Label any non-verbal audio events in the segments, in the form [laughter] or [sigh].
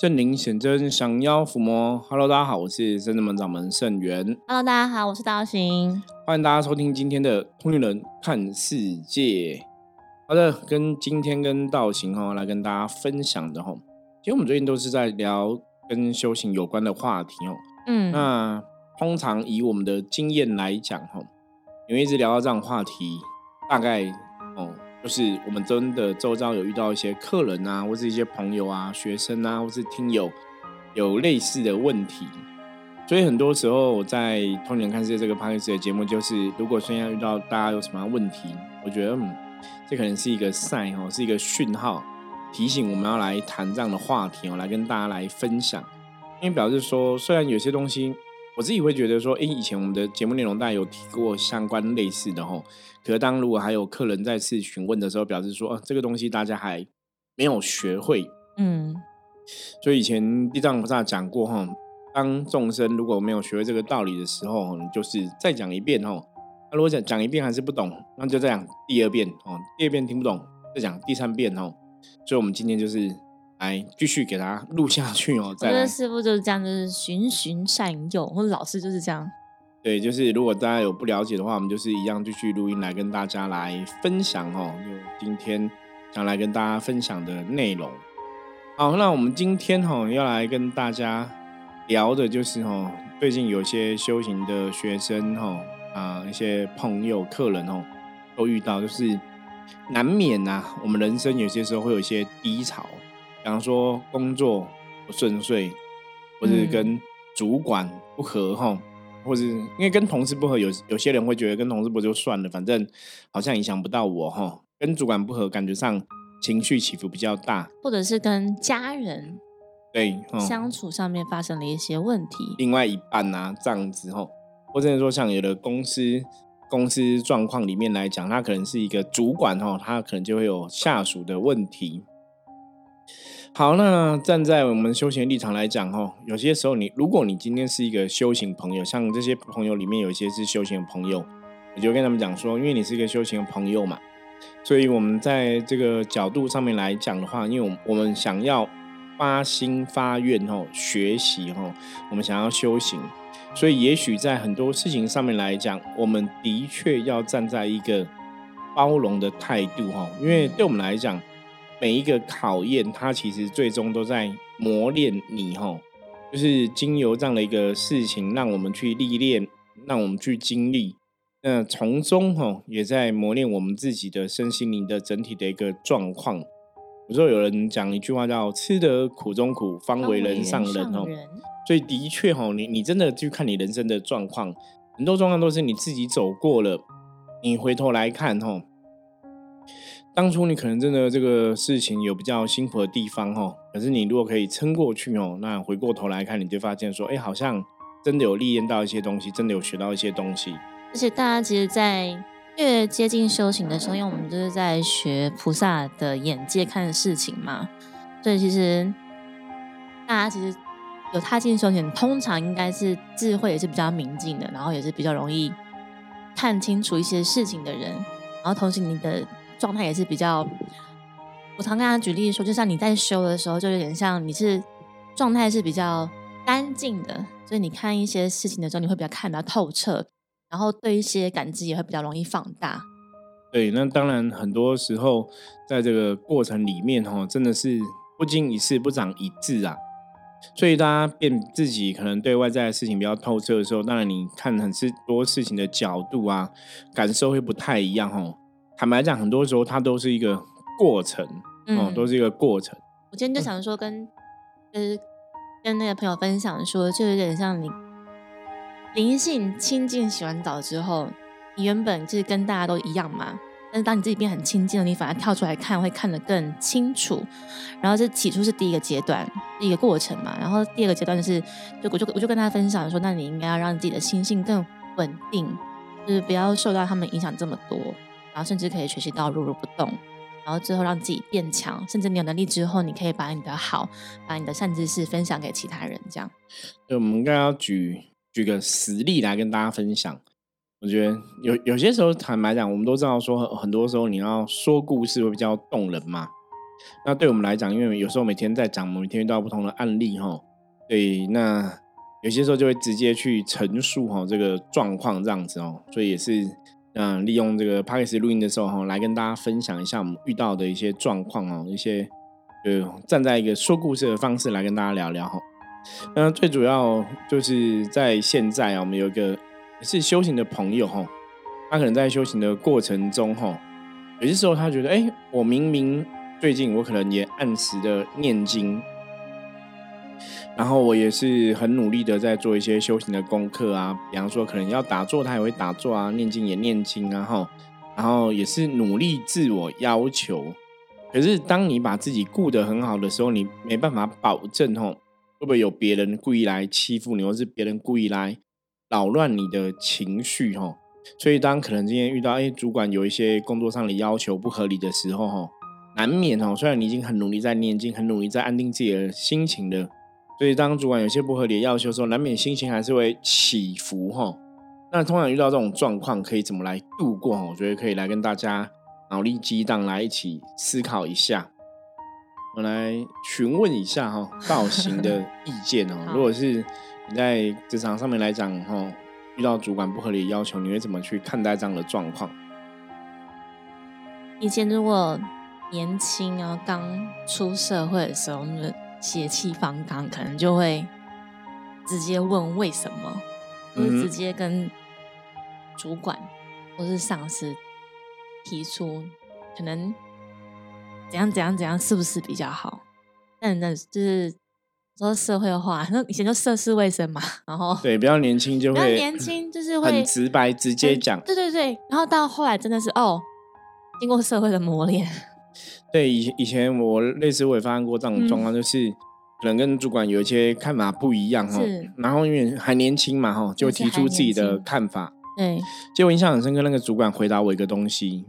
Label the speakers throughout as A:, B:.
A: 正灵显真，降妖伏魔。Hello，大家好，我是圣智门掌门圣元。
B: Hello，大家好，我是道行。
A: 欢迎大家收听今天的《通灵人看世界》。好的，跟今天跟道行哈来跟大家分享的哈，其实我们最近都是在聊跟修行有关的话题哦。嗯，那通常以我们的经验来讲哈，因为一直聊到这样话题，大概哦。就是我们真的周遭有遇到一些客人啊，或是一些朋友啊、学生啊，或是听友有类似的问题，所以很多时候我在《通年看世界》这个 p o d c a 的节目，就是如果现在遇到大家有什么问题，我觉得嗯，这可能是一个 sign 哦，是一个讯号，提醒我们要来谈这样的话题哦，来跟大家来分享，因为表示说，虽然有些东西。我自己会觉得说，哎，以前我们的节目内容大家有提过相关类似的吼，可是当如果还有客人再次询问的时候，表示说，哦，这个东西大家还没有学会，嗯，所以以前地藏菩萨讲过哈，当众生如果没有学会这个道理的时候，你就是再讲一遍吼，那如果讲讲一遍还是不懂，那就再讲第二遍哦，第二遍听不懂，再讲第三遍哦，所以我们今天就是。来继续给他录下去哦。
B: 我觉得师傅就是这样，就是循循善诱，或者老师就是这样。
A: 对，就是如果大家有不了解的话，我们就是一样继续录音来跟大家来分享哦。就今天想来跟大家分享的内容。好，那我们今天哈要来跟大家聊的就是哈，最近有些修行的学生哈啊，一些朋友、客人哦，都遇到，就是难免呐，我们人生有些时候会有一些低潮。比方说工作不顺遂，或者跟主管不和哈，或者因为跟同事不和，有有些人会觉得跟同事不就算了，反正好像影响不到我哈。跟主管不和，感觉上情绪起伏比较大，
B: 或者是跟家人
A: 对
B: 相处上面发生了一些问题，
A: 另外一半啊这样子哈，或者说像有的公司公司状况里面来讲，他可能是一个主管哈，他可能就会有下属的问题。好，那站在我们修行立场来讲，哈，有些时候你，如果你今天是一个修行朋友，像这些朋友里面有一些是修行的朋友，我就跟他们讲说，因为你是一个修行的朋友嘛，所以我们在这个角度上面来讲的话，因为我我们想要发心发愿，哦，学习，哦，我们想要修行，所以也许在很多事情上面来讲，我们的确要站在一个包容的态度，哈，因为对我们来讲。每一个考验，它其实最终都在磨练你哈，就是经由这样的一个事情，让我们去历练，让我们去经历，那从中哈也在磨练我们自己的身心灵的整体的一个状况。有时候有人讲一句话叫“吃得苦中苦，方为人上人”哦，所以的确哈，你你真的去看你人生的状况，很多状况都是你自己走过了，你回头来看哈。当初你可能真的这个事情有比较辛苦的地方哈，可是你如果可以撑过去哦，那回过头来看，你就发现说，哎，好像真的有历练到一些东西，真的有学到一些东西。
B: 而且大家其实，在越接近修行的时候，因为我们就是在学菩萨的眼界看事情嘛，所以其实大家其实有踏进修行，通常应该是智慧也是比较明净的，然后也是比较容易看清楚一些事情的人，然后同时你的。状态也是比较，我常跟他举例说，就像你在修的时候，就有点像你是状态是比较干净的，所以你看一些事情的时候，你会比较看得透彻，然后对一些感知也会比较容易放大。
A: 对，那当然很多时候在这个过程里面，哈，真的是不经一事不长一智啊。所以大家变自己可能对外在的事情比较透彻的时候，当然你看很多事情的角度啊，感受会不太一样，哈。坦白讲，很多时候它都是一个过程，嗯，都是一个过程。
B: 我今天就想说，跟就是跟那个朋友分享说，就有点像你灵性清净洗完澡之后，你原本就是跟大家都一样嘛，但是当你自己变很清净了，你反而跳出来看，会看得更清楚。然后这起初是第一个阶段，一个过程嘛。然后第二个阶段就是，就我就我就跟他分享说，那你应该要让自己的心性更稳定，就是不要受到他们影响这么多。然后甚至可以学习到如如不动，然后最后让自己变强，甚至你有能力之后，你可以把你的好，把你的善知识分享给其他人。这样，
A: 对，我们应该要举举个实例来跟大家分享。我觉得有有些时候坦白讲，我们都知道说，很多时候你要说故事会比较动人嘛。那对我们来讲，因为有时候每天在讲，每天遇到不同的案例哈，对，那有些时候就会直接去陈述哈这个状况这样子哦，所以也是嗯利用这个 p a c k e 录音的时候哈，来跟大家分享一下我们遇到的一些状况哦，一些呃站在一个说故事的方式来跟大家聊聊哈。那最主要就是在现在啊，我们有一个是修行的朋友哈，他可能在修行的过程中哈。有些时候，他觉得，哎，我明明最近我可能也按时的念经，然后我也是很努力的在做一些修行的功课啊，比方说可能要打坐，他也会打坐啊，念经也念经啊，哈，然后也是努力自我要求。可是，当你把自己顾得很好的时候，你没办法保证，吼，会不会有别人故意来欺负你，或是别人故意来扰乱你的情绪，吼？所以，当可能今天遇到哎，主管有一些工作上的要求不合理的时候，哈，难免哈。虽然你已经很努力在念经，很努力在安定自己的心情的，所以当主管有些不合理的要求的时候，难免心情还是会起伏，哈。那通常遇到这种状况，可以怎么来度过？哈，我觉得可以来跟大家脑力激荡，来一起思考一下。我来询问一下哈，[laughs] 道行的意见哦。如果是你在职场上面来讲，哈。遇到主管不合理要求，你会怎么去看待这样的状况？
B: 以前如果年轻啊，刚出社会的时候，那个血气方刚，可能就会直接问为什么，或是直接跟主管或是上司提出，可能怎样怎样怎样，是不是比较好？但那就是。说社会化，那 [laughs] 以前就涉世未深嘛，然后
A: 对比较年轻就会
B: 年轻就是会
A: 很直白直接讲，
B: 对对对，然后到后来真的是哦，经过社会的磨练，
A: 对以以前我类似我也发生过这种状况，就是可能跟主管有一些看法不一样哈，然后因为还年轻嘛哈，就提出自己的看法，
B: 对，
A: 结果印象很深刻，那个主管回答我一个东西，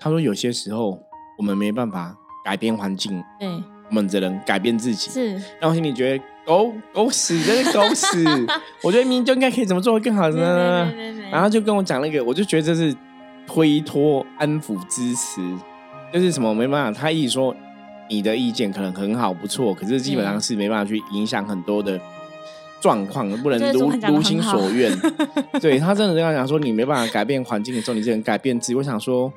A: 他说有些时候我们没办法改变环境，
B: 对。
A: 我们只能改变自己，
B: 是
A: 让我心里觉得狗狗屎，真是狗屎！[laughs] 我觉得明明就应该可以怎么做会更好呢？然后就跟我讲那个，我就觉得这是推脱安抚支持，就是什么没办法。他一直说你的意见可能很好不错，可是基本上是没办法去影响很多的状况，不能如如心所愿。[laughs] 对他真的这样讲说，你没办法改变环境的时候，你只能改变自己。我想说。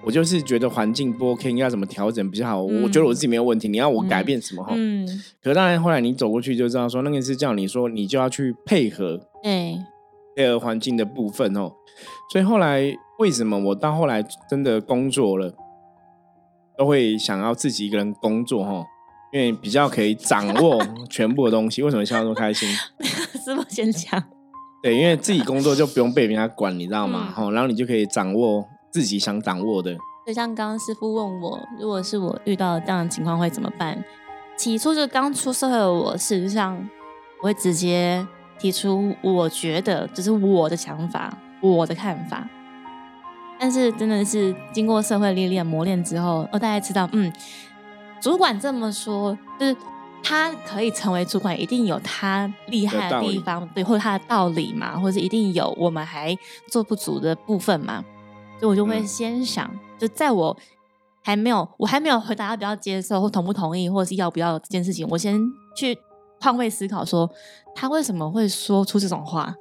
A: 我就是觉得环境不 OK，应该怎么调整比较好？我觉得我自己没有问题，你要我改变什么哈？嗯。可当然，后来你走过去就知道，说那个是叫你说，你就要去配合，[laughs]
B: 对，
A: 配合环境的部分哦。所以后来为什么我到后来真的工作了，都会想要自己一个人工作哈？因为比较可以掌握全部的东西。为什么笑那么开心？[laughs]
B: 师傅先讲。
A: 对，因为自己工作就不用被人家管，你知道吗？哈，然后你就可以掌握。自己想掌握的，
B: 就像刚刚师傅问我，如果是我遇到这样的情况会怎么办？起初就刚出社会的我，事实上我会直接提出我觉得这是我的想法、我的看法。但是真的是经过社会历练磨练之后，我大概知道，嗯，主管这么说，就是他可以成为主管，一定有他厉害的地方，对，或者他的道理嘛，或者一定有我们还做不足的部分嘛。所以我就会先想，就在我还没有我还没有回答他比较接受或同不同意，或者是要不要这件事情，我先去换位思考，说他为什么会说出这种话，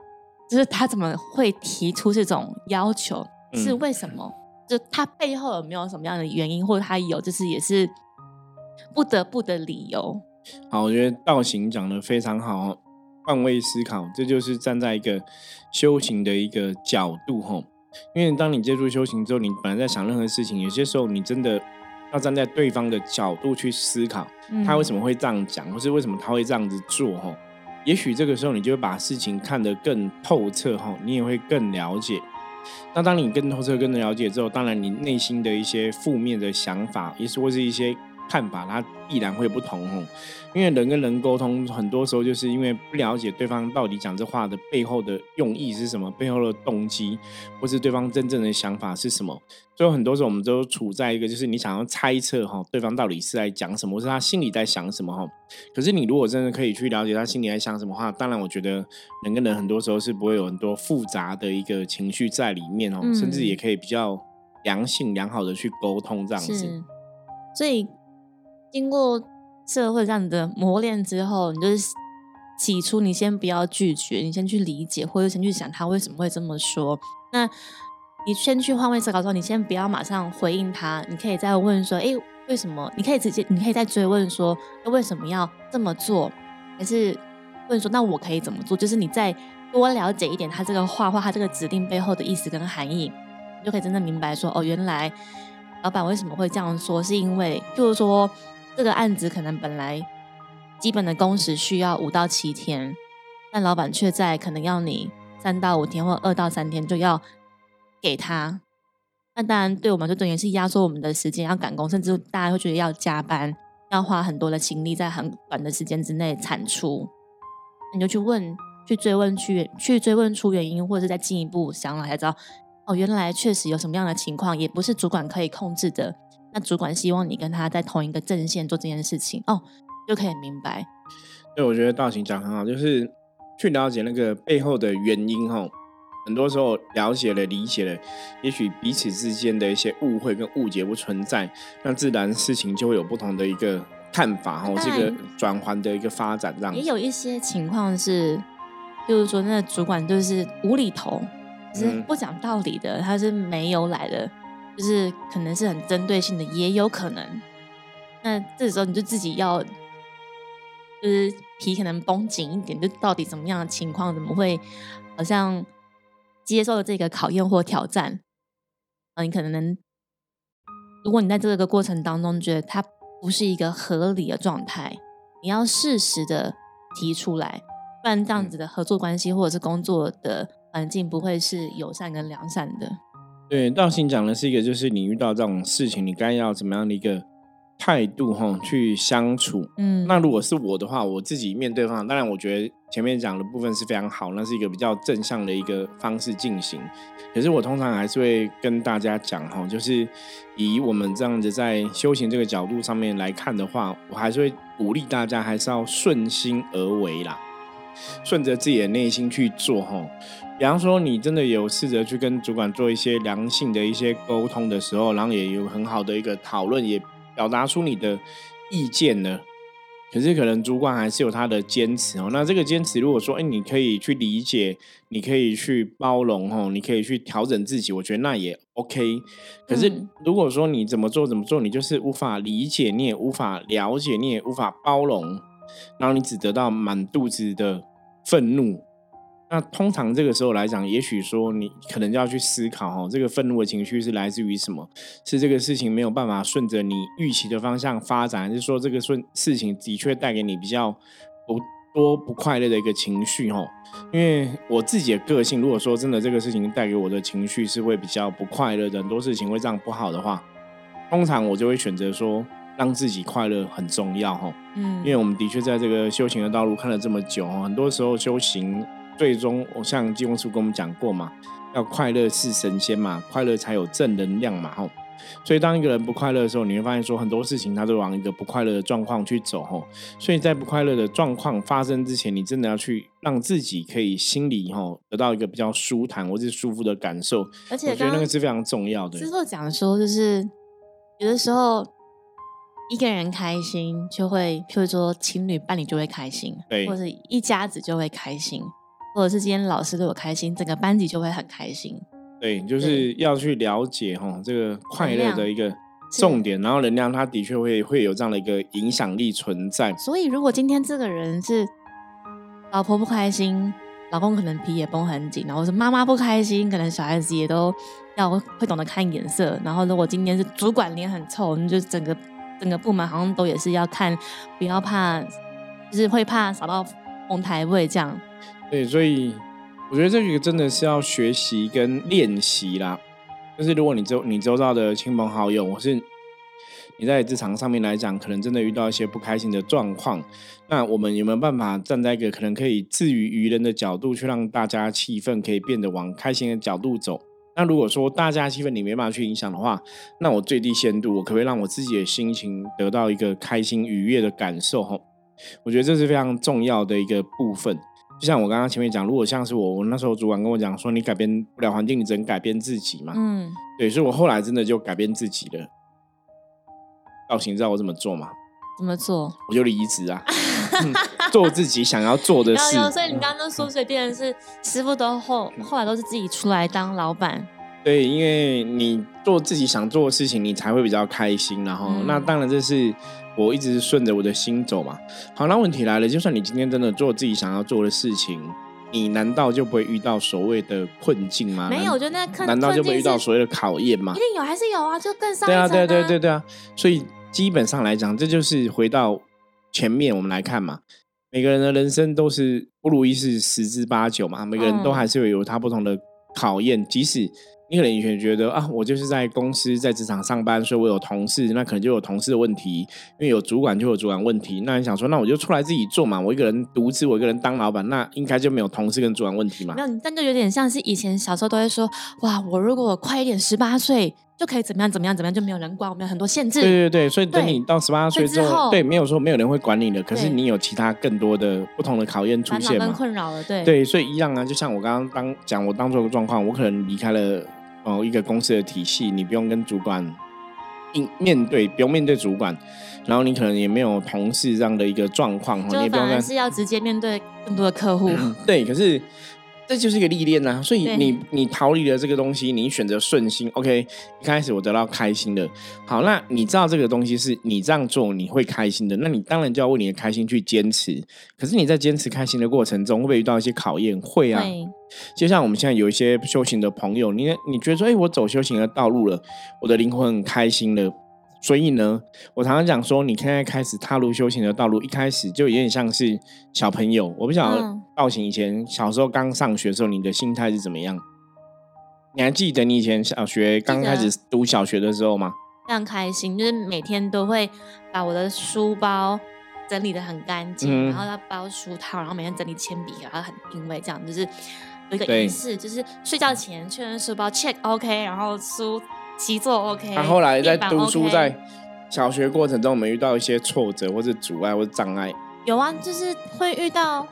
B: 就是他怎么会提出这种要求，是为什么？就他背后有没有什么样的原因，或者他有就是也是不得不的理由？
A: 好，我觉得道行讲的非常好，换位思考，这就是站在一个修行的一个角度，吼。因为当你接触修行之后，你本来在想任何事情，有些时候你真的要站在对方的角度去思考，他为什么会这样讲，或是为什么他会这样子做，哈。也许这个时候你就会把事情看得更透彻，哈，你也会更了解。那当你更透彻、更了解之后，当然你内心的一些负面的想法，也是或是一些。看法它必然会不同哦，因为人跟人沟通，很多时候就是因为不了解对方到底讲这话的背后的用意是什么，背后的动机，或是对方真正的想法是什么。所以很多时候我们都处在一个就是你想要猜测哈，对方到底是在讲什么，或是他心里在想什么哈。可是你如果真的可以去了解他心里在想什么话，当然我觉得人跟人很多时候是不会有很多复杂的一个情绪在里面哦，甚至也可以比较良性良好的去沟通这样子。
B: 所以。经过社会这样的磨练之后，你就是起初你先不要拒绝，你先去理解，或者先去想他为什么会这么说。那你先去换位思考之后，你先不要马上回应他，你可以再问说：“哎，为什么？”你可以直接，你可以再追问说：“为什么要这么做？”还是问说：“那我可以怎么做？”就是你再多了解一点他这个画画，他这个指令背后的意思跟含义，你就可以真正明白说：“哦，原来老板为什么会这样说？是因为就是说这个案子可能本来。”基本的工时需要五到七天，但老板却在可能要你三到五天或二到三天就要给他。那当然，对我们就等于是压缩我们的时间，要赶工，甚至大家会觉得要加班，要花很多的精力在很短的时间之内产出。你就去问，去追问，去去追问出原因，或者是再进一步想来才知道，哦，原来确实有什么样的情况，也不是主管可以控制的。那主管希望你跟他在同一个阵线做这件事情，哦。就可以明白，
A: 对，我觉得道行讲很好，就是去了解那个背后的原因哈。很多时候了解了、理解了，也许彼此之间的一些误会跟误解不存在，那自然事情就会有不同的一个看法哈。这个转换的一个发展，让
B: 也有一些情况是，就是说那主管就是无厘头，就是不讲道理的，他是没有来的，就是可能是很针对性的，也有可能。那这时候你就自己要。就是皮可能绷紧一点，就到底怎么样的情况，怎么会好像接受了这个考验或挑战？啊，你可能，如果你在这个过程当中觉得它不是一个合理的状态，你要适时的提出来，不然这样子的合作关系或者是工作的环境不会是友善跟良善的。
A: 对，道心讲的是一个，就是你遇到这种事情，你该要怎么样的一个。态度哈去相处，嗯，那如果是我的话，我自己面对的话，当然我觉得前面讲的部分是非常好，那是一个比较正向的一个方式进行。可是我通常还是会跟大家讲哈，就是以我们这样子在修行这个角度上面来看的话，我还是会鼓励大家还是要顺心而为啦，顺着自己的内心去做哈。比方说，你真的有试着去跟主管做一些良性的一些沟通的时候，然后也有很好的一个讨论，也。表达出你的意见呢？可是可能主管还是有他的坚持哦。那这个坚持，如果说哎，你可以去理解，你可以去包容哦，你可以去调整自己，我觉得那也 OK。可是如果说你怎么做怎么做，你就是无法理解，你也无法了解，你也无法包容，然后你只得到满肚子的愤怒。那通常这个时候来讲，也许说你可能就要去思考哦，这个愤怒的情绪是来自于什么？是这个事情没有办法顺着你预期的方向发展，还是说这个顺事情的确带给你比较不多不快乐的一个情绪哦？因为我自己的个性，如果说真的这个事情带给我的情绪是会比较不快乐的，很多事情会这样不好的话，通常我就会选择说让自己快乐很重要哈。嗯，因为我们的确在这个修行的道路看了这么久，很多时候修行。最终，我像金光叔跟我们讲过嘛，要快乐是神仙嘛，快乐才有正能量嘛，吼。所以当一个人不快乐的时候，你会发现说很多事情他都往一个不快乐的状况去走，吼。所以在不快乐的状况发生之前，你真的要去让自己可以心里吼得到一个比较舒坦或是舒服的感受。
B: 而且
A: 我觉得那个是非常重要的。
B: 之后讲说，就是有的时候一个人开心就会，譬如说情侣伴侣就会开心，
A: 对，
B: 或者一家子就会开心。或者是今天老师对我开心，整个班级就会很开心。
A: 对，就是要去了解哈这个快乐的一个重点，然后能量它的确会会有这样的一个影响力存在。
B: 所以，如果今天这个人是老婆不开心，老公可能皮也绷很紧，然后是妈妈不开心，可能小孩子也都要会懂得看眼色。然后，如果今天是主管脸很臭，你就整个整个部门好像都也是要看，不要怕，就是会怕扫到红台位这样。
A: 对，所以我觉得这个真的是要学习跟练习啦。就是如果你周你周遭的亲朋好友，或是你在职场上面来讲，可能真的遇到一些不开心的状况，那我们有没有办法站在一个可能可以置于愚人的角度，去让大家气氛可以变得往开心的角度走？那如果说大家气氛你没办法去影响的话，那我最低限度，我可不可以让我自己的心情得到一个开心愉悦的感受？哈，我觉得这是非常重要的一个部分。就像我刚刚前面讲，如果像是我，我那时候主管跟我讲说，你改变不了环境，你只能改变自己嘛。嗯，对，所以我后来真的就改变自己了。造型知道我怎么做吗？
B: 怎么做？
A: 我就离职啊，做自己想要做的事。
B: 所以你刚刚说，所以变成是师傅都后后来都是自己出来当老板。
A: 对，因为你做自己想做的事情，你才会比较开心。然后，那当然这是我一直顺着我的心走嘛。好，那问题来了，就算你今天真的做自己想要做的事情，你难道就不会遇到所谓的困境吗？
B: 没有，我觉得那
A: 难道就不会遇到所谓的考验吗？
B: 一定有，还是有啊，就更上
A: 对啊，对对对对啊。所以基本上来讲，这就是回到前面我们来看嘛。每个人的人生都是不如意是十之八九嘛，每个人都还是会有他不同的考验，即使。你可能以前觉得啊，我就是在公司在职场上班，所以我有同事，那可能就有同事的问题；因为有主管就有主管问题。那你想说，那我就出来自己做嘛，我一个人独自，我一个人当老板，那应该就没有同事跟主管问题嘛？
B: 没有，但就有点像是以前小时候都会说，哇，我如果快一点，十八岁就可以怎么样怎么样怎么样，就没有人管我，们有很多限制。
A: 对对对，所以等你到十八岁之后，对，没有说没有人会管你的，可是你有其他更多的不同的考验出现嘛？
B: 困扰了，对
A: 对，所以一样啊，就像我刚刚当讲我当做的状况，我可能离开了。哦，一个公司的体系，你不用跟主管应面对，不用面对主管，然后你可能也没有同事这样的一个状况，
B: 你也不用是要直接面对更多的客户。
A: 对，可是。这就是一个历练呐，所以你你逃离了这个东西，你选择顺心，OK，一开始我得到开心的，好，那你知道这个东西是你这样做你会开心的，那你当然就要为你的开心去坚持。可是你在坚持开心的过程中，会不会遇到一些考验？会啊，就像我们现在有一些修行的朋友，你你觉得说，哎，我走修行的道路了，我的灵魂很开心了。所以呢，我常常讲说，你现在开始踏入修行的道路，一开始就有点像是小朋友。我不晓得道行以前小时候刚上学的时候，你的心态是怎么样？你还记得你以前小学刚开始读小学的时候吗？
B: 非常开心，就是每天都会把我的书包整理的很干净，然后要包书套，然后每天整理铅笔，然后很定位，这样就是有一个仪式，就是睡觉前确认书包 check OK，然后书。习作 OK，
A: 他后来在读书，在小学过程中，我们遇到一些挫折，或是阻碍，或是障碍。
B: 有啊，就是会遇到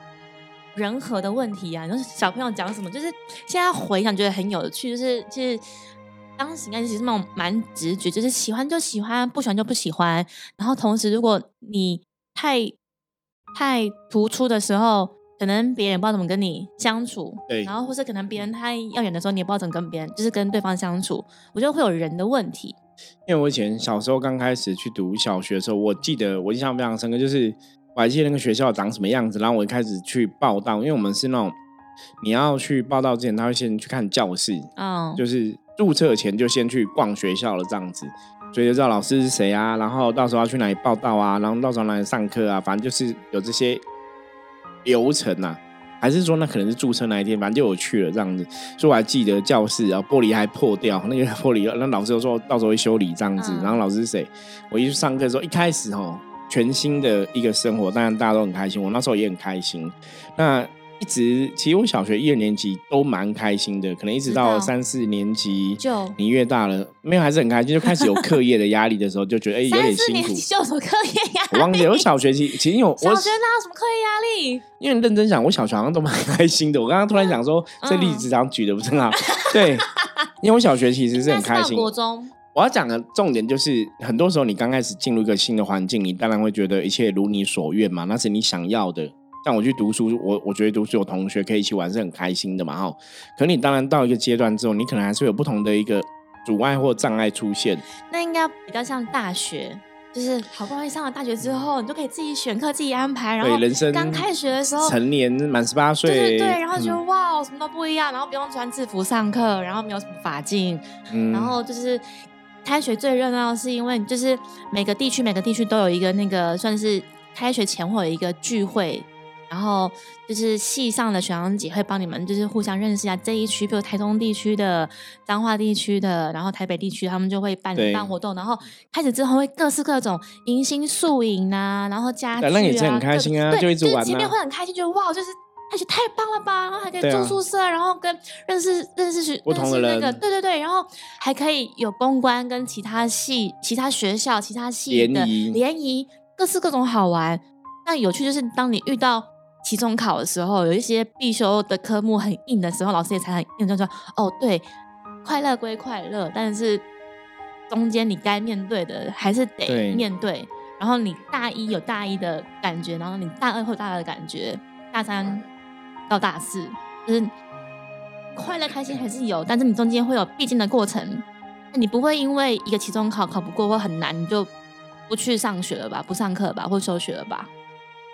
B: 人和的问题啊。就是小朋友讲什么，就是现在回想觉得很有趣，就是就是当时应该其实那种蛮直觉，就是喜欢就喜欢，不喜欢就不喜欢。然后同时，如果你太太突出的时候。可能别人不知道怎么跟你相处，
A: 对，
B: 然后或是可能别人太耀眼的时候，你也不知道怎么跟别人，就是跟对方相处，我觉得会有人的问题。
A: 因为我以前小时候刚开始去读小学的时候，我记得我印象非常深刻，就是我还记得那个学校长什么样子。然后我一开始去报道，因为我们是那种你要去报道之前，他会先去看教室，嗯，就是注册前就先去逛学校了这样子，所以就知道老师是谁啊，然后到时候要去哪里报道啊，然后到时候哪里上课啊，反正就是有这些。流程呐，还是说那可能是注册那一天，反正就有去了这样子。所以我还记得教室啊，玻璃还破掉，那个 [laughs] 玻璃，那老师又说到时候会修理这样子。然后老师是谁？我一去上课的时候，一开始哈，全新的一个生活，当然大家都很开心，我那时候也很开心。那。一直其实我小学一二年级都蛮开心的，可能一直到三四年级，
B: 就
A: 你越大了，没有还是很开心，就开始有课业的压力的时候，就觉得哎有点辛苦。
B: 就什么课业压力？
A: 我忘记了我小学期其实有我
B: 小学哪有什么课业压力？
A: 因为认真想，我小学好像都蛮开心的。我刚刚突然想说，这例子上举的不是很好？对，因为我小学其实是很开心。
B: 国中
A: 我要讲的重点就是，很多时候你刚开始进入一个新的环境，你当然会觉得一切如你所愿嘛，那是你想要的。像我去读书，我我觉得读书有同学可以一起玩是很开心的嘛，哈。可你当然到一个阶段之后，你可能还是有不同的一个阻碍或障碍出现。
B: 那应该比较像大学，就是好不容易上了大学之后，你就可以自己选课、自己安排。然后
A: 人生
B: 刚开学的时候，
A: 成年满十八岁，
B: 对对对，然后觉得哇，什么都不一样，然后不用穿制服上课，然后没有什么法镜，然后就是开学最热闹，是因为就是每个地区每个地区都有一个那个算是开学前会有一个聚会。然后就是系上的学长姐会帮你们，就是互相认识一下这一区，比如台中地区的、彰化地区的，然后台北地区，他们就会办办活动。然后开始之后会各式各种迎新宿营啊，然后家具啊，
A: 那也是很开心啊，就一直玩。
B: 前面会很开心，觉得哇，就是开学太棒了吧，然后还可以住宿舍，然后跟认识认识学认识那个，对对对，然后还可以有公关跟其他系、其他学校、其他系的联谊，各式各种好玩。那有趣就是当你遇到。期中考的时候，有一些必修的科目很硬的时候，老师也才很硬，就说：“哦，对，快乐归快乐，但是中间你该面对的还是得面对。”然然后你大一有大一的感觉，然后你大二会有大二的感觉，大三到大四就是快乐开心还是有，但是你中间会有必经的过程。那你不会因为一个期中考考不过或很难，你就不去上学了吧？不上课吧？或休学了吧？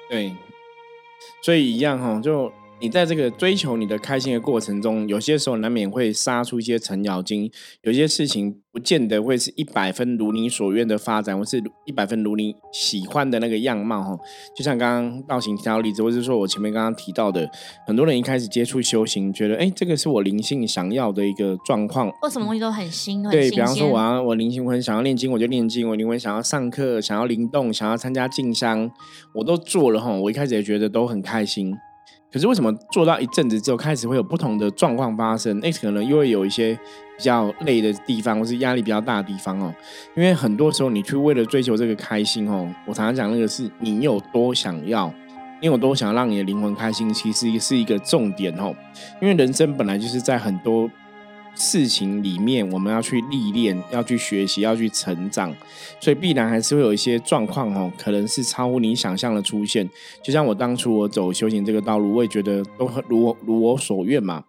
A: 对，所以一样哈，就。你在这个追求你的开心的过程中，有些时候难免会杀出一些程咬金，有些事情不见得会是一百分如你所愿的发展，或是一百分如你喜欢的那个样貌哈。就像刚刚道行提到例子，或是说我前面刚刚提到的，很多人一开始接触修行，觉得哎，这个是我灵性想要的一个状况，
B: 或什么东西都很新，
A: 对比方说我要我灵性魂想要念经，我就念经；我灵魂想要上课，想要灵动，想要参加进香，我都做了哈。我一开始也觉得都很开心。可是为什么做到一阵子之后，开始会有不同的状况发生？那可能又会有一些比较累的地方，或是压力比较大的地方哦。因为很多时候你去为了追求这个开心哦，我常常讲那个是你有多想要，你有多想让你的灵魂开心，其实是一个重点哦。因为人生本来就是在很多。事情里面，我们要去历练，要去学习，要去成长，所以必然还是会有一些状况哦，可能是超乎你想象的出现。就像我当初我走修行这个道路，我也觉得都很如我如我所愿嘛。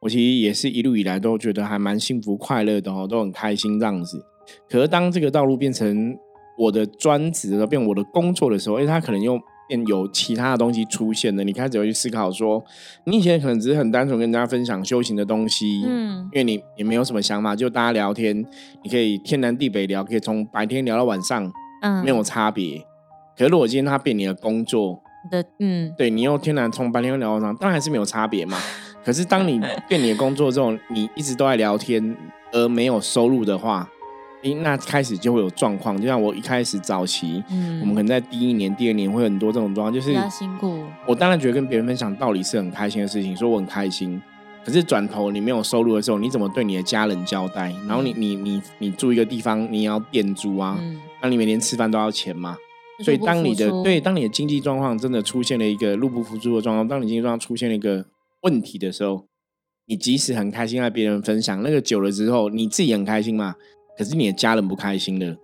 A: 我其实也是一路以来都觉得还蛮幸福快乐的哦，都很开心这样子。可是当这个道路变成我的专职，变我的工作的时候，哎，他可能又。有其他的东西出现了，你开始会去思考说，你以前可能只是很单纯跟大家分享修行的东西，嗯，因为你也没有什么想法，就大家聊天，你可以天南地北聊，可以从白天聊到晚上，嗯，没有差别。可是如果今天他变你的工作
B: 的，嗯，
A: 对你又天南从白天聊到晚上，当然还是没有差别嘛。[laughs] 可是当你变你的工作之后，你一直都在聊天而没有收入的话。那开始就会有状况，就像我一开始早期，嗯，我们可能在第一年、第二年会很多这种状况，就是
B: 比较辛苦。
A: 我当然觉得跟别人分享道理是很开心的事情，说我很开心。可是转头你没有收入的时候，你怎么对你的家人交代？然后你你你你住一个地方，你要店租啊，那你每天吃饭都要钱嘛。所以当你的对，当你的经济状况真的出现了一个入不敷出的状况，当你经济状况出现了一个问题的时候，你即使很开心和别人分享，那个久了之后，你自己很开心嘛？可是你的家人不开心了，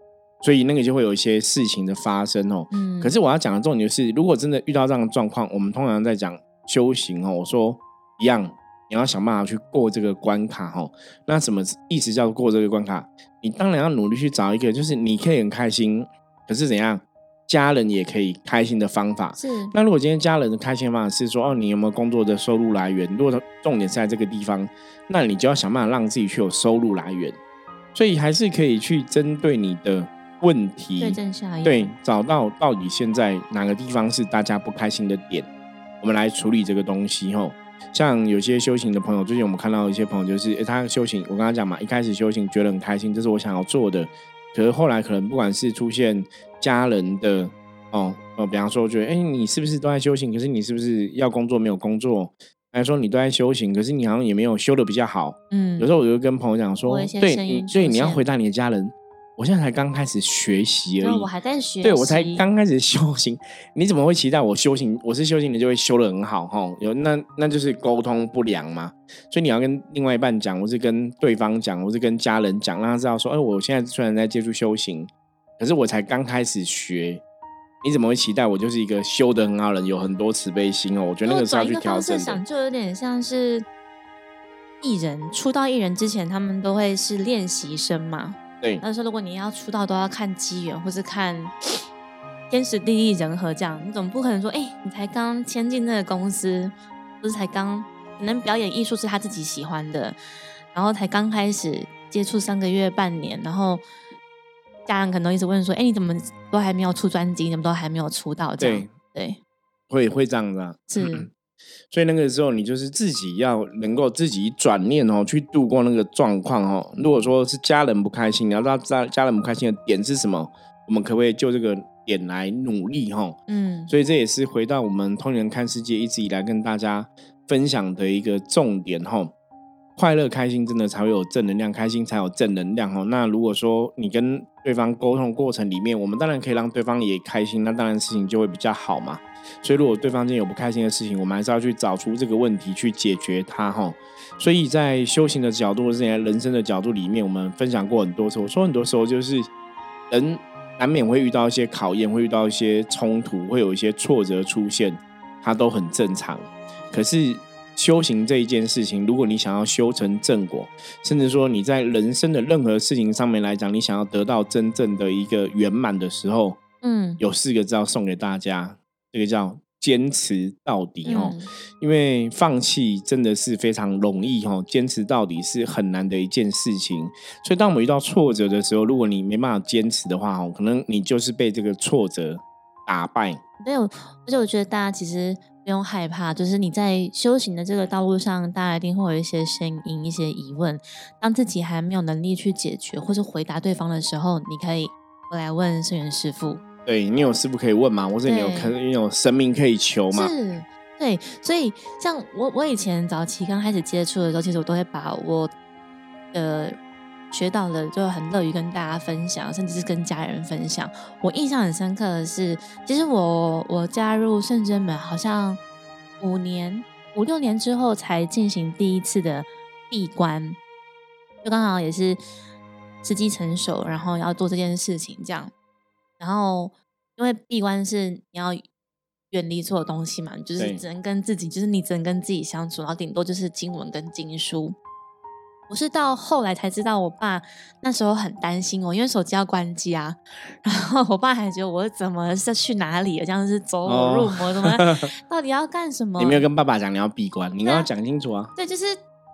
A: 所以那个就会有一些事情的发生哦。嗯。可是我要讲的重点就是，如果真的遇到这样的状况，我们通常在讲修行哦。我说一样，你要想办法去过这个关卡哦。那什么意思叫过这个关卡？你当然要努力去找一个，就是你可以很开心，可是怎样，家人也可以开心的方法。
B: 是。
A: 那如果今天家人的开心方法是说，哦，你有没有工作的收入来源？如果重点是在这个地方，那你就要想办法让自己去有收入来源。所以还是可以去针对你的问题，
B: 对症下药，
A: 对，找到到底现在哪个地方是大家不开心的点，我们来处理这个东西。吼，像有些修行的朋友，最近我们看到一些朋友，就是诶他修行，我刚刚讲嘛，一开始修行觉得很开心，这是我想要做的，可是后来可能不管是出现家人的哦，呃，比方说觉得，哎，你是不是都在修行？可是你是不是要工作没有工作？还说你都在修行，可是你好像也没有修的比较好。嗯，有时候我就跟朋友讲说，对，所以你要回答你的家人，我现在才刚开始学习而已，
B: 我还在学，
A: 对我才刚开始修行，你怎么会期待我修行？我是修行的就会修的很好哈？有那那就是沟通不良嘛。所以你要跟另外一半讲，我是跟对方讲，我是跟家人讲，让他知道说，哎，我现在虽然在接触修行，可是我才刚开始学。你怎么会期待我就是一个修的很好人，有很多慈悲心哦？我觉得那个是要去调整。
B: 想就有点像是艺人出道艺人之前，他们都会是练习生嘛。
A: 对。
B: 那时候如果你要出道，都要看机缘，或是看天时地利人和这样。你总不可能说，哎，你才刚签进那个公司，不是才刚可能表演艺术是他自己喜欢的，然后才刚开始接触三个月、半年，然后。家人可能一直问说：“哎，你怎么都还没有出专辑？你怎么都还没有出道？”这样对，
A: 会会这样子啊。
B: 是，
A: 所以那个时候你就是自己要能够自己转念哦，去度过那个状况哦。如果说是家人不开心，你要知道家家人不开心的点是什么，我们可不可以就这个点来努力哈？嗯，所以这也是回到我们通人看世界一直以来跟大家分享的一个重点哈。快乐开心真的才会有正能量，开心才有正能量哦。那如果说你跟对方沟通过程里面，我们当然可以让对方也开心，那当然事情就会比较好嘛。所以如果对方今天有不开心的事情，我们还是要去找出这个问题去解决它哈。所以在修行的角度或者在人生的角度里面，我们分享过很多次。我说很多时候就是人难免会遇到一些考验，会遇到一些冲突，会有一些挫折出现，它都很正常。可是修行这一件事情，如果你想要修成正果，甚至说你在人生的任何事情上面来讲，你想要得到真正的一个圆满的时候，嗯，有四个字要送给大家，这个叫。坚持到底哦，因为放弃真的是非常容易哦，坚持到底是很难的一件事情。所以，当我们遇到挫折的时候，如果你没办法坚持的话哦，可能你就是被这个挫折打败。
B: 没有，而且我觉得大家其实不用害怕，就是你在修行的这个道路上，大家一定会有一些声音、一些疑问。当自己还没有能力去解决或是回答对方的时候，你可以过来问圣元师傅。
A: 对你有师傅可以问吗？或者你有可你有神明可以求吗？
B: 是，对，所以像我我以前早期刚开始接触的时候，其实我都会把我的学到了就很乐于跟大家分享，甚至是跟家人分享。我印象很深刻的是，其实我我加入圣真门好像五年五六年之后才进行第一次的闭关，就刚好也是时机成熟，然后要做这件事情这样。然后，因为闭关是你要远离所有东西嘛，就是只能跟自己，就是你只能跟自己相处，然后顶多就是经文跟经书。我是到后来才知道，我爸那时候很担心我，因为手机要关机啊。然后我爸还觉得我怎么是去哪里，这样是走火入魔，怎么 [laughs] 到底要干什么？
A: 你没有跟爸爸讲你要闭关，你跟他讲清楚啊。
B: 对，就是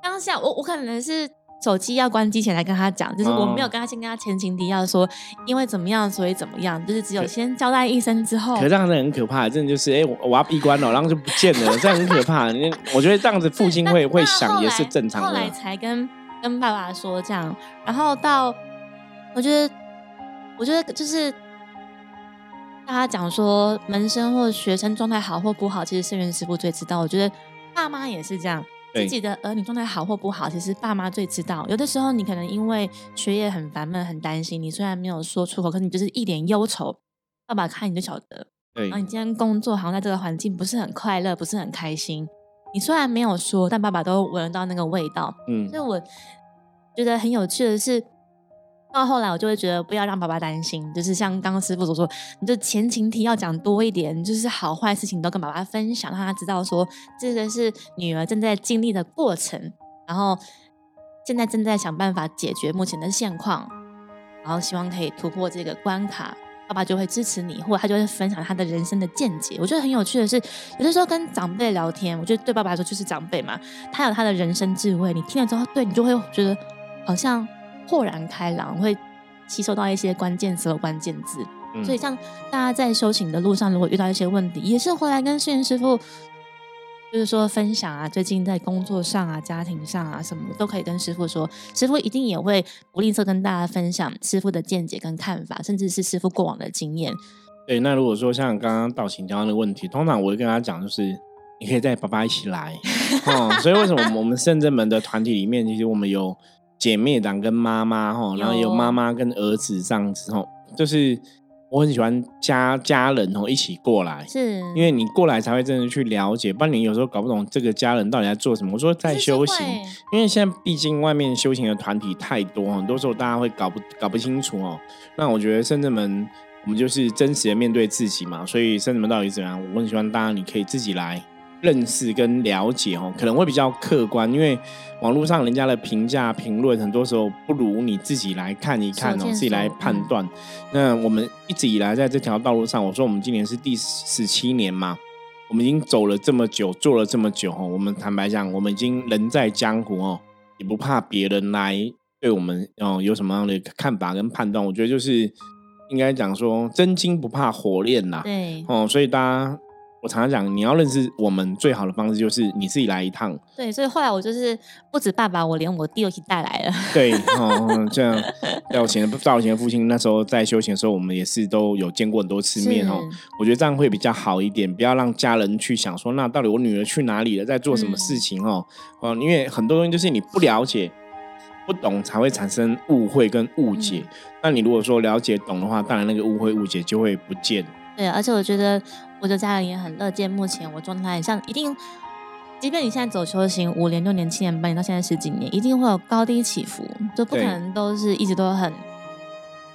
B: 当下我我可能是。手机要关机前来跟他讲，就是我没有跟他先跟他前情提要说，因为怎么样所以怎么样，就是只有先交代一声之后。
A: 可这样子很可怕，真的就是哎，我要闭关了，然后就不见了，这样很可怕。我觉得这样子父亲 [laughs] 会会想也是正常的。
B: 后来才跟跟爸爸说这样，然后到我觉得我觉得就是大家讲说门生或学生状态好或不好，其实圣元师傅最知道。我觉得爸妈也是这样。自己的儿女状态好或不好，其实爸妈最知道。有的时候你可能因为学业很烦闷、很担心，你虽然没有说出口，可是你就是一脸忧愁。爸爸看你就晓得。
A: 对。
B: 然后你今天工作好像在这个环境不是很快乐，不是很开心。你虽然没有说，但爸爸都闻得到那个味道。嗯。所以我觉得很有趣的是。到后来，我就会觉得不要让爸爸担心，就是像刚刚师傅所说，你就前情提要讲多一点，就是好坏事情都跟爸爸分享，让他知道说这个是女儿正在经历的过程，然后现在正在想办法解决目前的现况，然后希望可以突破这个关卡，爸爸就会支持你，或者他就会分享他的人生的见解。我觉得很有趣的是，有的时候跟长辈聊天，我觉得对爸爸来说就是长辈嘛，他有他的人生智慧，你听了之后，对你就会觉得好像。豁然开朗，会吸收到一些关键词和关键字。所以，像大家在修行的路上，如果遇到一些问题，也是回来跟释源师傅，就是说分享啊，最近在工作上啊、家庭上啊什么的，都可以跟师傅说。师傅一定也会不吝啬跟大家分享师傅的见解跟看法，甚至是师傅过往的经验。
A: 对，那如果说像刚刚道行讲的问题，通常我会跟他讲，就是你可以带爸爸一起来。[laughs] 哦，所以为什么我们圣正门的团体里面，其实我们有。姐妹档跟妈妈哈，然后有妈妈跟儿子这样子哈，就是我很喜欢家家人哦一起过来，
B: 是
A: 因为你过来才会真的去了解，不然你有时候搞不懂这个家人到底在做什么。我说在修行，因为现在毕竟外面修行的团体太多，很多时候大家会搞不搞不清楚哦。那我觉得圣者们，我们就是真实的面对自己嘛，所以圣者们到底怎样，我很喜欢大家你可以自己来。认识跟了解哦，可能会比较客观，因为网络上人家的评价评论，很多时候不如你自己来看一看哦，自己来判断。那我们一直以来在这条道路上，我说我们今年是第十七年嘛，我们已经走了这么久，做了这么久哦，我们坦白讲，我们已经人在江湖哦，也不怕别人来对我们哦有什么样的看法跟判断。我觉得就是应该讲说，真金不怕火炼呐，
B: 对
A: 哦，所以大家。我常常讲，你要认识我们最好的方式就是你自己来一趟。
B: 对，所以后来我就是不止爸爸，我连我弟都一起带来了。
A: 对，[laughs] 哦，这样在我前在我前父亲那时候在修行的时候，我们也是都有见过很多次面哦。我觉得这样会比较好一点，不要让家人去想说，那到底我女儿去哪里了，在做什么事情哦？哦，因为很多东西就是你不了解、不懂，才会产生误会跟误解。那你如果说了解、懂的话，当然那个误会、误解就会不见。
B: 对，而且我觉得我的家人也很乐见目前我状态，像一定，即便你现在走修行五年、六年、七年、八年到现在十几年，一定会有高低起伏，就不可能都是一直都很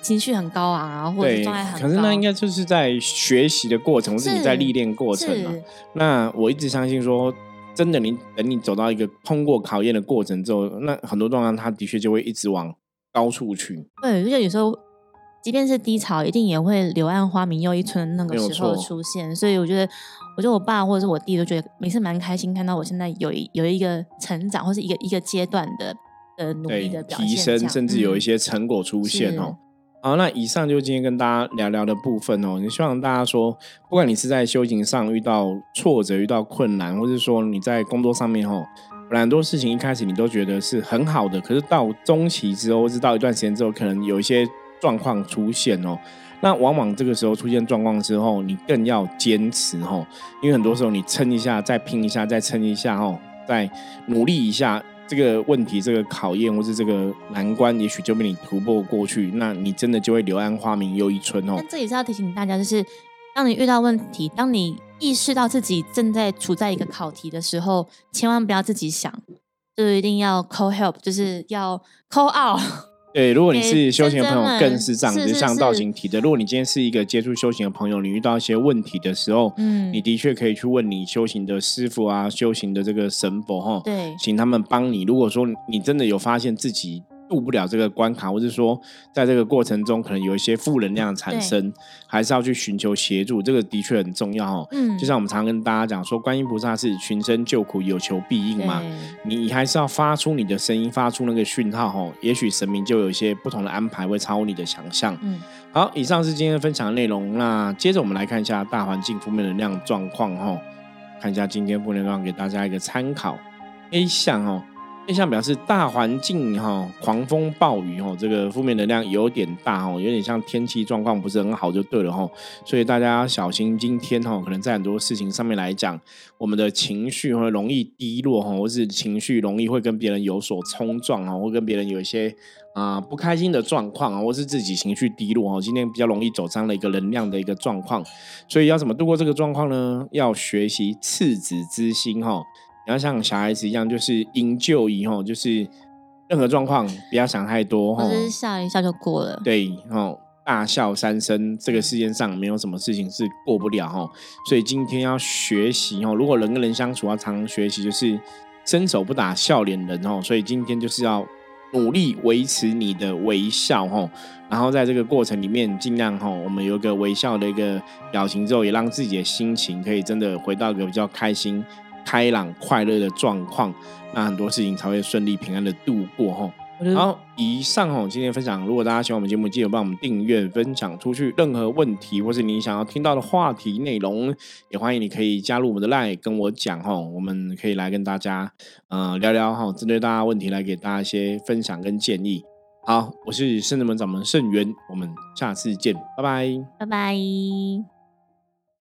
B: 情绪很高昂啊，或者状态很
A: 高。可是那应该就是在学习的过程，或是你在历练过程嘛。那我一直相信说，真的，你等你走到一个通过考验的过程之后，那很多状况，它的确就会一直往高处去。
B: 对，而且有时候。即便是低潮，一定也会柳暗花明又一村那个时候出现。所以我觉得，我觉得我爸或者是我弟都觉得每次蛮开心，看到我现在有一有一个成长，或是一个一个阶段的的努力的
A: 提升，甚至有一些成果出现哦。好，那以上就是今天跟大家聊聊的部分哦。你希望大家说，不管你是在修行上遇到挫折、遇到困难，或者说你在工作上面哦，很多事情一开始你都觉得是很好的，可是到中期之后，或是到一段时间之后，可能有一些。状况出现哦，那往往这个时候出现状况之后，你更要坚持哦，因为很多时候你撑一下，再拼一下，再撑一下哦，再努力一下，这个问题、这个考验或是这个难关，也许就被你突破过去，那你真的就会柳暗花明又一村哦。
B: 这也是要提醒大家，就是当你遇到问题，当你意识到自己正在处在一个考题的时候，千万不要自己想，就一定要 call help，就是要 call out。
A: 对，如果你是修行的朋友，更是这样。子像道行提的，如果你今天是一个接触修行的朋友，你遇到一些问题的时候，嗯，你的确可以去问你修行的师傅啊，修行的这个神佛哈，
B: 对，
A: 请他们帮你。如果说你真的有发现自己。渡不了这个关卡，或者说在这个过程中可能有一些负能量产生，还是要去寻求协助，这个的确很重要哦。嗯，就像我们常跟大家讲说，观音菩萨是群生救苦，有求必应嘛。你还是要发出你的声音，发出那个讯号哦。也许神明就有一些不同的安排，会超乎你的想象。嗯，好，以上是今天分享的内容。那接着我们来看一下大环境负面能量状况哈，看一下今天负面能量给大家一个参考。A 项哦。现象表示大环境哈，狂风暴雨哈，这个负面能量有点大哦，有点像天气状况不是很好就对了哈，所以大家小心今天哈，可能在很多事情上面来讲，我们的情绪会容易低落哈，或是情绪容易会跟别人有所冲撞啊，或跟别人有一些啊不开心的状况啊，或是自己情绪低落哦，今天比较容易走上了一个能量的一个状况，所以要怎么度过这个状况呢？要学习赤子之心哈。要像小孩子一样，就是营救以后，就是任何状况不要想太多，
B: 吼，就是笑一笑就过了。
A: 对，吼，大笑三声，这个世界上没有什么事情是过不了，吼。所以今天要学习，吼，如果人跟人相处要常常学习，就是伸手不打笑脸人，吼。所以今天就是要努力维持你的微笑，吼。然后在这个过程里面，尽量，吼，我们有一个微笑的一个表情之后，也让自己的心情可以真的回到一个比较开心。开朗快乐的状况，那很多事情才会顺利平安的度过哈。好，以上哦，今天分享，如果大家喜欢我们节目，记得帮我们订阅、分享出去。任何问题或是你想要听到的话题内容，也欢迎你可以加入我们的 line 跟我讲哈，我们可以来跟大家呃聊聊哈，针对大家问题来给大家一些分享跟建议。好，我是圣人门掌门圣元，我们下次见，拜拜，
B: 拜拜。